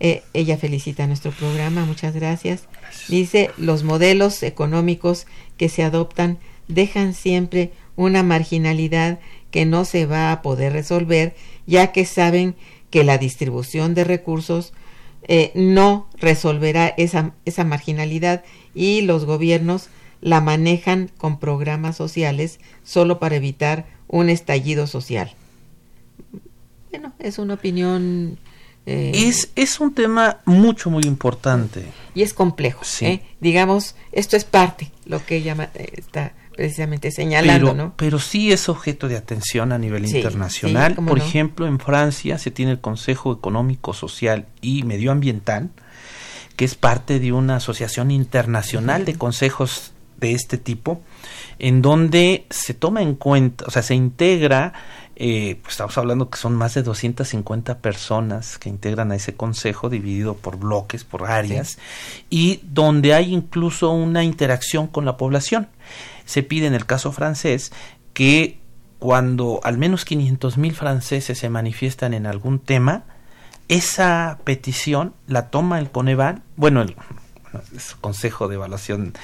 S1: Eh, ella felicita nuestro programa, muchas gracias. Dice, los modelos económicos que se adoptan dejan siempre una marginalidad que no se va a poder resolver, ya que saben que la distribución de recursos eh, no resolverá esa, esa marginalidad y los gobiernos la manejan con programas sociales solo para evitar un estallido social. Bueno, es una opinión... eh,
S2: Es, es un tema mucho, muy importante.
S1: y es complejo.
S2: Sí.
S1: ¿eh? Digamos, esto es parte, lo que ella ma- eh, está precisamente señalando,
S2: pero,
S1: ¿no?
S2: pero sí es objeto de atención a nivel
S1: Sí,
S2: internacional.
S1: sí,
S2: Por
S1: no.
S2: ejemplo, en Francia se tiene el Consejo Económico, Social y Medioambiental, que es parte de una asociación internacional de consejos de este tipo, en donde se toma en cuenta, o sea, se integra, eh, pues estamos hablando que son más de 250 personas que integran a ese consejo, dividido por bloques, por áreas, y donde hay incluso una interacción con la población. Se pide en el caso francés que cuando al menos 500 mil franceses se manifiestan en algún tema, esa petición la toma el Coneval, bueno, el, es Consejo de Evaluación,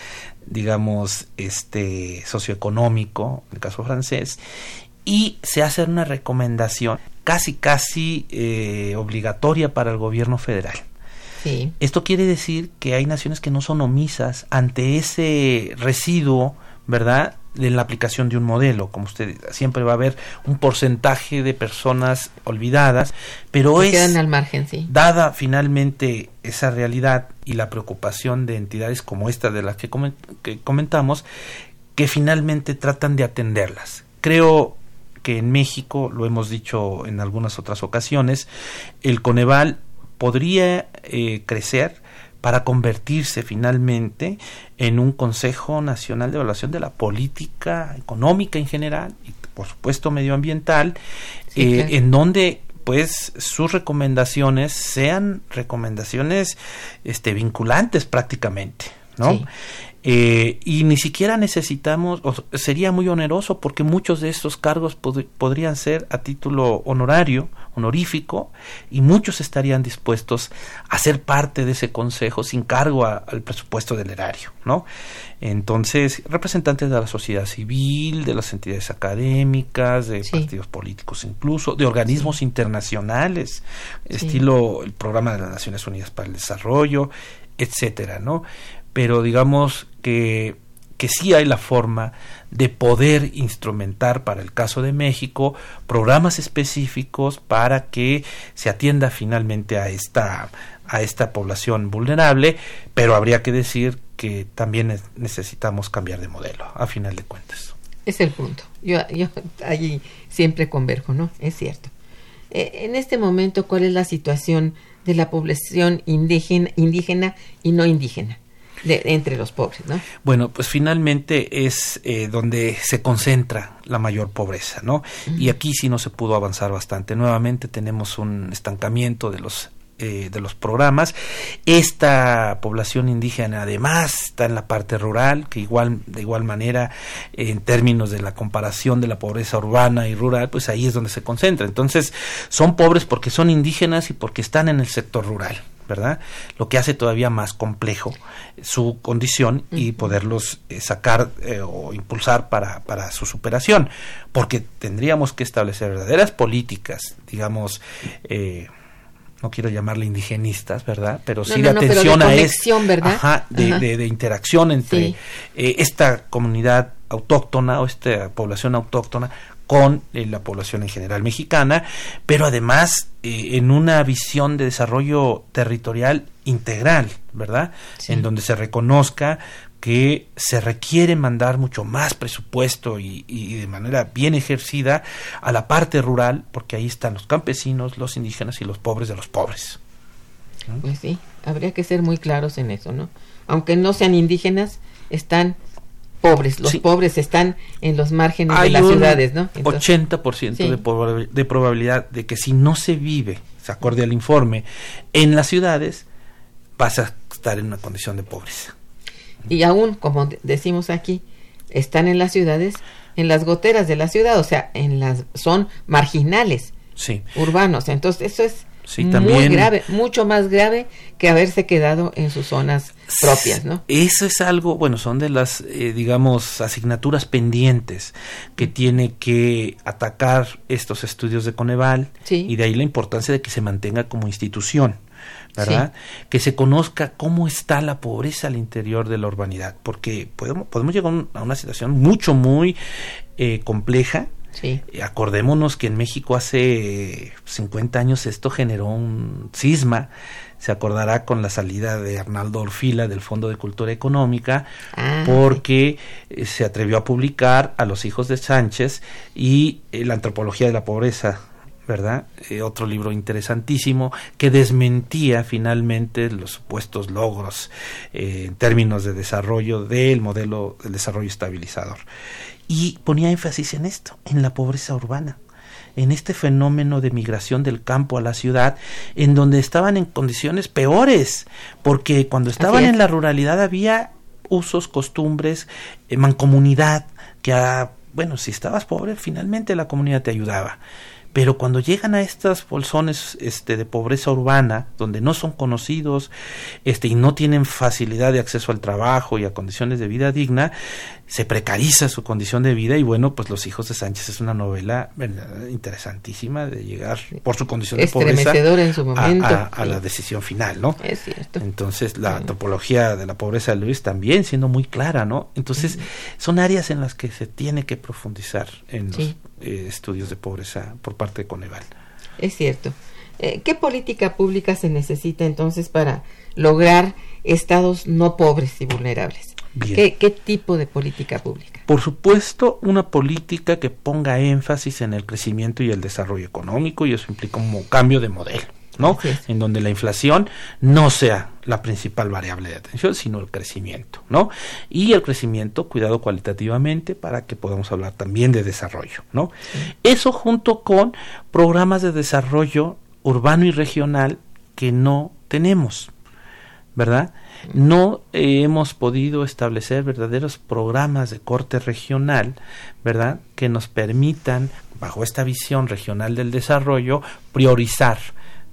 S2: digamos, este socioeconómico, en el caso francés, y se hace una recomendación casi, casi eh, obligatoria para el gobierno federal.
S1: Sí,
S2: Esto quiere decir que hay naciones que no son omisas ante ese residuo, ¿verdad? De la aplicación de un modelo, como usted siempre va a haber un porcentaje de personas olvidadas, pero es
S1: quedan al margen, sí.
S2: dada finalmente esa realidad y la preocupación de entidades como esta de las que comentamos, que finalmente tratan de atenderlas. Creo que en México, lo hemos dicho en algunas otras ocasiones, el Coneval podría eh, crecer para convertirse finalmente en un Consejo Nacional de Evaluación de la Política Económica en general y por supuesto medioambiental,
S1: Sí,
S2: eh, en donde pues sus recomendaciones sean recomendaciones este vinculantes prácticamente, ¿no?
S1: Sí.
S2: Eh, y ni siquiera necesitamos, o sería muy oneroso porque muchos de estos cargos pod- podrían ser a título honorario, honorífico, y muchos estarían dispuestos a ser parte de ese consejo sin cargo a- al presupuesto del erario, ¿no? Entonces, representantes de la sociedad civil, de las entidades académicas, de
S1: Sí.
S2: partidos políticos incluso, de organismos internacionales,
S1: Sí.
S2: estilo el Programa de las Naciones Unidas para el Desarrollo, etcétera, ¿no? Pero digamos que, que sí hay la forma de poder instrumentar para el caso de México programas específicos para que se atienda finalmente a esta a esta población vulnerable, pero habría que decir que también ne- necesitamos cambiar de modelo, a final de cuentas.
S1: Es el punto. Yo, yo allí siempre converjo, ¿no? Es cierto. Eh, en este momento, ¿cuál es la situación de la población indígena, indígena y no indígena? De, entre los pobres, ¿no?
S2: Bueno, pues finalmente es eh, donde se concentra la mayor pobreza, ¿no? Y aquí sí no se pudo avanzar bastante. Nuevamente tenemos un estancamiento de los eh, de los programas. Esta población indígena además está en la parte rural, que igual de igual manera en términos de la comparación de la pobreza urbana y rural, pues ahí es donde se concentra. Entonces, son pobres porque son indígenas y porque están en el sector rural. ¿Verdad? Lo que hace todavía más complejo su condición y poderlos eh, sacar eh, o impulsar para, para su superación, porque tendríamos que establecer verdaderas políticas, digamos, eh, no quiero llamarle indigenistas, ¿verdad? Pero sí
S1: No,
S2: de
S1: no, no, pero de
S2: atención a
S1: conexión, ¿verdad?
S2: Ajá, de,
S1: Ajá.
S2: de- de interacción entre
S1: Sí.
S2: eh, esta comunidad autóctona o esta población autóctona con eh, la población en general mexicana, pero además eh, en una visión de desarrollo territorial integral, ¿verdad?
S1: Sí.
S2: En donde se reconozca que se requiere mandar mucho más presupuesto y, y de manera bien ejercida a la parte rural, porque ahí están los campesinos, los indígenas y los pobres de los pobres.
S1: Pues sí, habría que ser muy claros en eso, ¿no? Aunque no sean indígenas, están pobres. Los
S2: Sí.
S1: pobres están en los márgenes de las ciudades, ¿no? Entonces,
S2: 80%
S1: Sí.
S2: de, de probabilidad de que si no se vive, se acorde al informe, en las ciudades, vas a estar en una condición de pobreza.
S1: y aún, como de- decimos aquí, están en las ciudades, en las goteras de la ciudad, o sea, en las son marginales
S2: Sí.
S1: urbanos. Entonces, eso es
S2: Sí,
S1: muy grave, mucho más grave que haberse quedado en sus zonas propias, ¿no?
S2: Eso es algo, bueno, son de las, eh, digamos, asignaturas pendientes que tiene que atacar estos estudios de Coneval
S1: Sí.
S2: y de ahí la importancia de que se mantenga como institución, ¿verdad? Que se conozca cómo está la pobreza al interior de la urbanidad, porque podemos, podemos llegar a una situación mucho, muy eh, compleja,
S1: Sí.
S2: eh, Acordémonos que en México hace 50 años esto generó un cisma. Se acordará con la salida de Arnaldo Orfila del Fondo de Cultura Económica,
S1: Ah,
S2: porque eh, se atrevió a publicar a los hijos de Sánchez y eh, la antropología de la pobreza, ¿verdad? Eh, otro libro interesantísimo que desmentía finalmente los supuestos logros eh, en términos de desarrollo del modelo del desarrollo estabilizador. Y ponía énfasis en esto, en la pobreza urbana en este fenómeno de migración del campo a la ciudad, en donde estaban en condiciones peores, porque cuando estaban
S1: es.
S2: en la ruralidad había usos, costumbres, eh, mancomunidad, que a, bueno, si estabas pobre, finalmente la comunidad te ayudaba. Pero cuando llegan a estas bolsones este, de pobreza urbana, donde no son conocidos este, y no tienen facilidad de acceso al trabajo y a condiciones de vida digna, se precariza su condición de vida y bueno, pues Los hijos de Sánchez es una novela interesantísima de llegar por su condición de pobreza
S1: en su
S2: a-
S1: momento.
S2: a, a
S1: Sí.
S2: la decisión final, ¿no?
S1: Es cierto.
S2: Entonces, la
S1: Sí.
S2: antropología de la pobreza de Luis también siendo muy clara, ¿no? Entonces, son áreas en las que se tiene que profundizar en los eh, estudios de pobreza por parte de Coneval.
S1: Es cierto. Eh, ¿Qué política pública se necesita entonces para lograr estados no pobres y vulnerables?
S2: Bien.
S1: ¿Qué, qué tipo de política pública?
S2: Por supuesto, una política que ponga énfasis en el crecimiento y el desarrollo económico, y eso implica un cambio de modelo, ¿no? En donde la inflación no sea la principal variable de atención, sino el crecimiento, ¿no? Y el crecimiento, cuidado cualitativamente, para que podamos hablar también de desarrollo, ¿no? Eso junto con programas de desarrollo urbano y regional que no tenemos. ¿verdad? No eh, hemos podido establecer verdaderos programas de corte regional, ¿verdad? Que nos permitan, bajo esta visión regional del desarrollo, priorizar,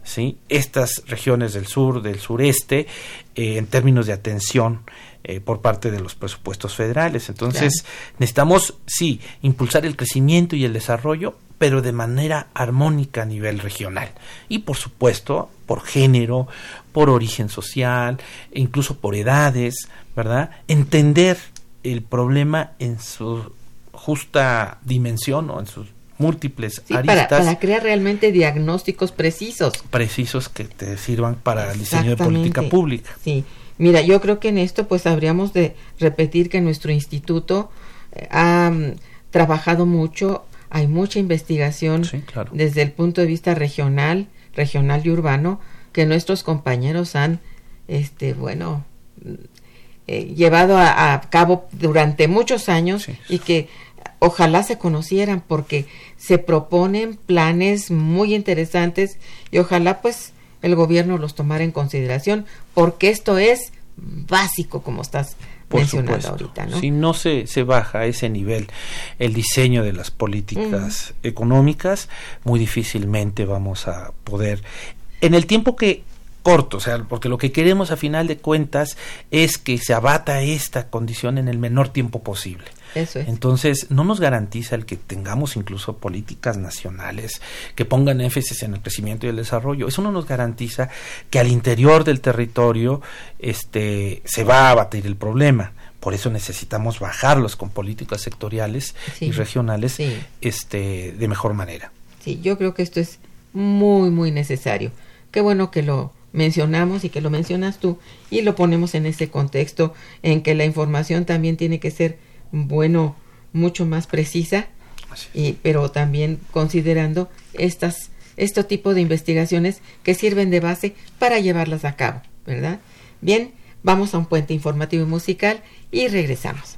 S2: ¿sí? Estas regiones del sur, del sureste, eh, en términos de atención eh, por parte de los presupuestos federales. Entonces, necesitamos, sí, impulsar el crecimiento y el desarrollo, pero de manera armónica a nivel regional. Y por supuesto, por género, por origen social, e incluso por edades, ¿verdad? Entender el problema en su justa dimensión o en sus múltiples
S1: Sí, para,
S2: aristas
S1: para crear realmente diagnósticos precisos.
S2: precisos que te sirvan para el diseño de política pública.
S1: Sí, mira, yo creo que en esto pues habríamos de repetir que nuestro instituto eh, ha mm, trabajado mucho, hay mucha investigación
S2: Sí, claro.
S1: desde el punto de vista regional, regional y urbano, que nuestros compañeros han, este, bueno, mm, eh, llevado a, a cabo durante muchos años
S2: Sí.
S1: y que ojalá se conocieran porque se proponen planes muy interesantes y ojalá pues el gobierno los tomara en consideración porque esto es básico como estás
S2: Por
S1: mencionando
S2: supuesto.
S1: ahorita, ¿no?
S2: Si no se, se baja a ese nivel el diseño de las políticas económicas, muy difícilmente vamos a poder, en el tiempo que corto, o sea, porque lo que queremos a final de cuentas es que se abata esta condición en el menor tiempo posible.
S1: Eso es.
S2: Entonces, no nos garantiza el que tengamos incluso políticas nacionales que pongan énfasis en el crecimiento y el desarrollo. Eso no nos garantiza que al interior del territorio este, se va a abatir el problema. Por eso necesitamos bajarlos con políticas sectoriales
S1: Sí.
S2: y regionales
S1: Sí.
S2: este, de mejor manera.
S1: Sí, yo creo que esto es muy, muy necesario. Qué bueno que lo mencionamos y que lo mencionas tú y lo ponemos en ese contexto en que la información también tiene que ser, bueno, mucho más precisa, y, pero también considerando estas, este tipo de investigaciones que sirven de base para llevarlas a cabo, ¿verdad? Bien, vamos a un puente informativo y musical y regresamos.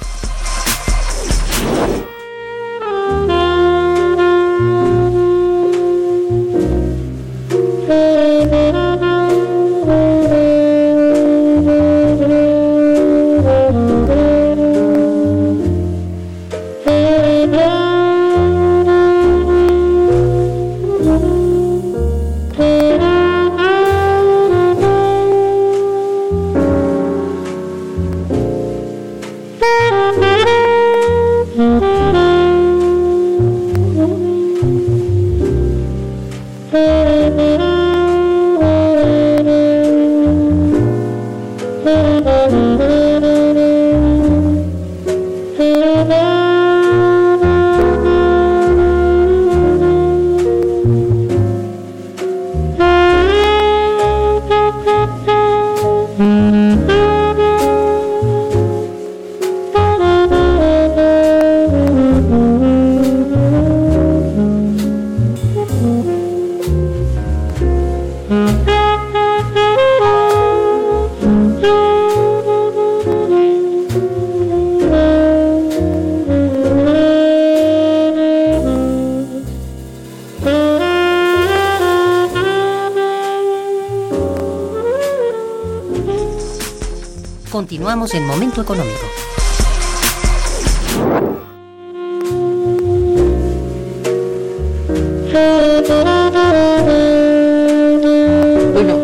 S3: En Momento Económico.
S1: Bueno,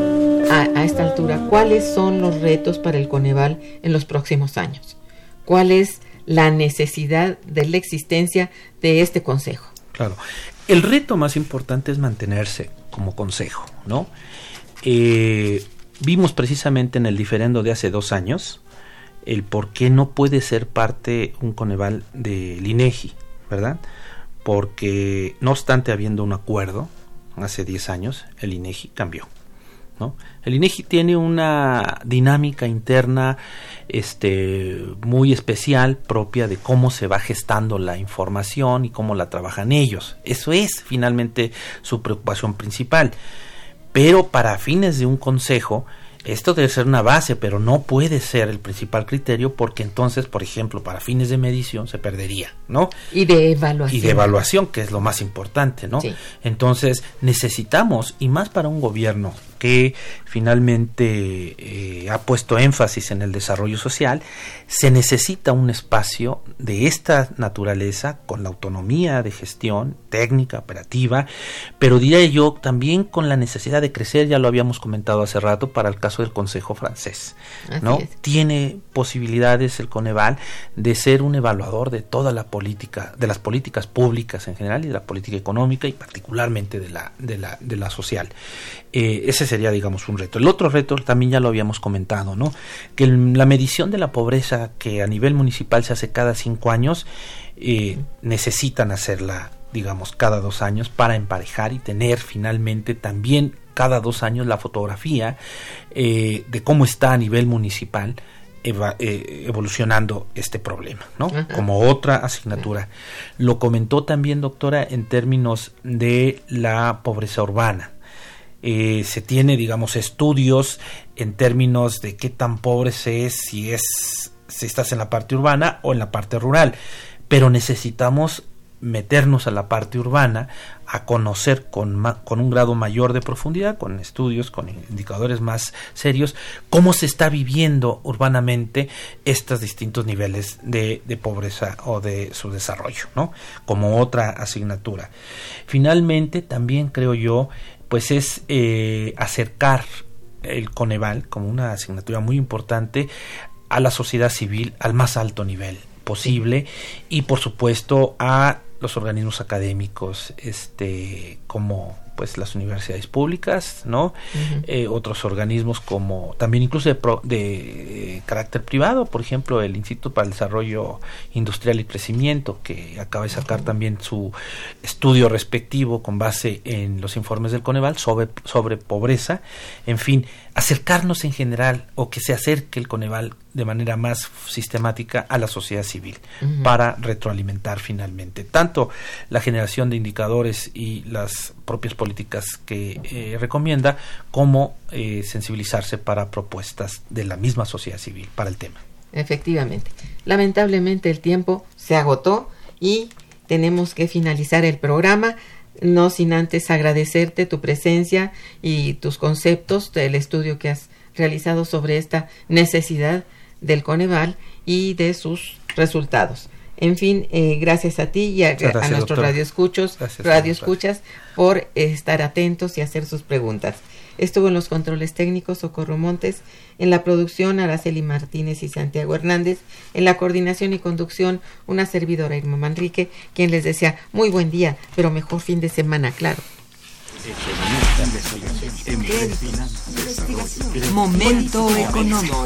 S1: a, a esta altura, ¿cuáles son los retos para el Coneval en los próximos años? ¿Cuál es la necesidad de la existencia de este consejo?
S2: Claro. El reto más importante es mantenerse como consejo, ¿no? Eh, vimos precisamente en el diferendo de hace dos años el por qué no puede ser parte un Coneval del INEGI, ¿verdad? Porque no obstante habiendo un acuerdo hace 10 años, el INEGI cambió. ¿no? El INEGI tiene una dinámica interna este, muy especial propia de cómo se va gestando la información y cómo la trabajan ellos. Eso es finalmente su preocupación principal. Pero para fines de un consejo, esto debe ser una base, pero no puede ser el principal criterio porque entonces, por ejemplo, para fines de medición se perdería, ¿no?
S1: Y de evaluación.
S2: Y de evaluación, que es lo más importante, ¿no?
S1: Sí.
S2: Entonces necesitamos, y más para un gobierno que finalmente eh, ha puesto énfasis en el desarrollo social, se necesita un espacio de esta naturaleza con la autonomía de gestión técnica, operativa, pero diría yo también con la necesidad de crecer, ya lo habíamos comentado hace rato para el caso del Consejo francés,
S1: Así
S2: ¿no?
S1: es.
S2: Tiene posibilidades el Coneval de ser un evaluador de toda la política, de las políticas públicas en general y de la política económica y particularmente de la, de la, de la social. Eh, ese sería, digamos, un reto. El otro reto también ya lo habíamos comentado, ¿no? Que el- la medición de la pobreza que a nivel municipal se hace cada cinco años, eh, necesitan hacerla, digamos, cada dos años para emparejar y tener finalmente también cada dos años la fotografía eh, de cómo está a nivel municipal eva- eh, evolucionando este problema, ¿no?
S1: Ajá.
S2: Como otra asignatura. Lo comentó también, doctora, en términos de la pobreza urbana. Eh, se tiene, digamos, estudios en términos de qué tan pobre se es si es si estás en la parte urbana o en la parte rural, pero necesitamos meternos a la parte urbana a conocer con, con un grado mayor de profundidad, con estudios, con indicadores más serios, cómo se está viviendo urbanamente estos distintos niveles de, de pobreza o de su desarrollo, ¿no? Como otra asignatura. Finalmente, también creo yo, pues es eh, acercar el Coneval como una asignatura muy importante a la sociedad civil al más alto nivel posible y por supuesto a los organismos académicos este como pues las universidades públicas no Eh, otros organismos como también incluso de, pro- de, eh, carácter privado por ejemplo el Instituto para el Desarrollo Industrial y Crecimiento que acaba de sacar también su estudio respectivo con base en los informes del Coneval sobre sobre pobreza. En fin acercarnos en general o que se acerque el Coneval de manera más sistemática a la sociedad civil para retroalimentar finalmente tanto la generación de indicadores y las propias políticas que eh, recomienda como eh, sensibilizarse para propuestas de la misma sociedad civil para el tema.
S1: Efectivamente. Lamentablemente el tiempo se agotó y tenemos que finalizar el programa no sin antes agradecerte tu presencia y tus conceptos del estudio que has realizado sobre esta necesidad del Coneval y de sus resultados. En fin, eh, gracias a ti y a, nuestros radioescuchos, radioescuchas por estar atentos y hacer sus preguntas. Estuvo en los controles técnicos Socorro Montes, en la producción Araceli Martínez y Santiago Hernández, en la coordinación y conducción una servidora Irma Manrique, quien les desea muy buen día, pero mejor fin de semana, claro.
S4: Momento económico.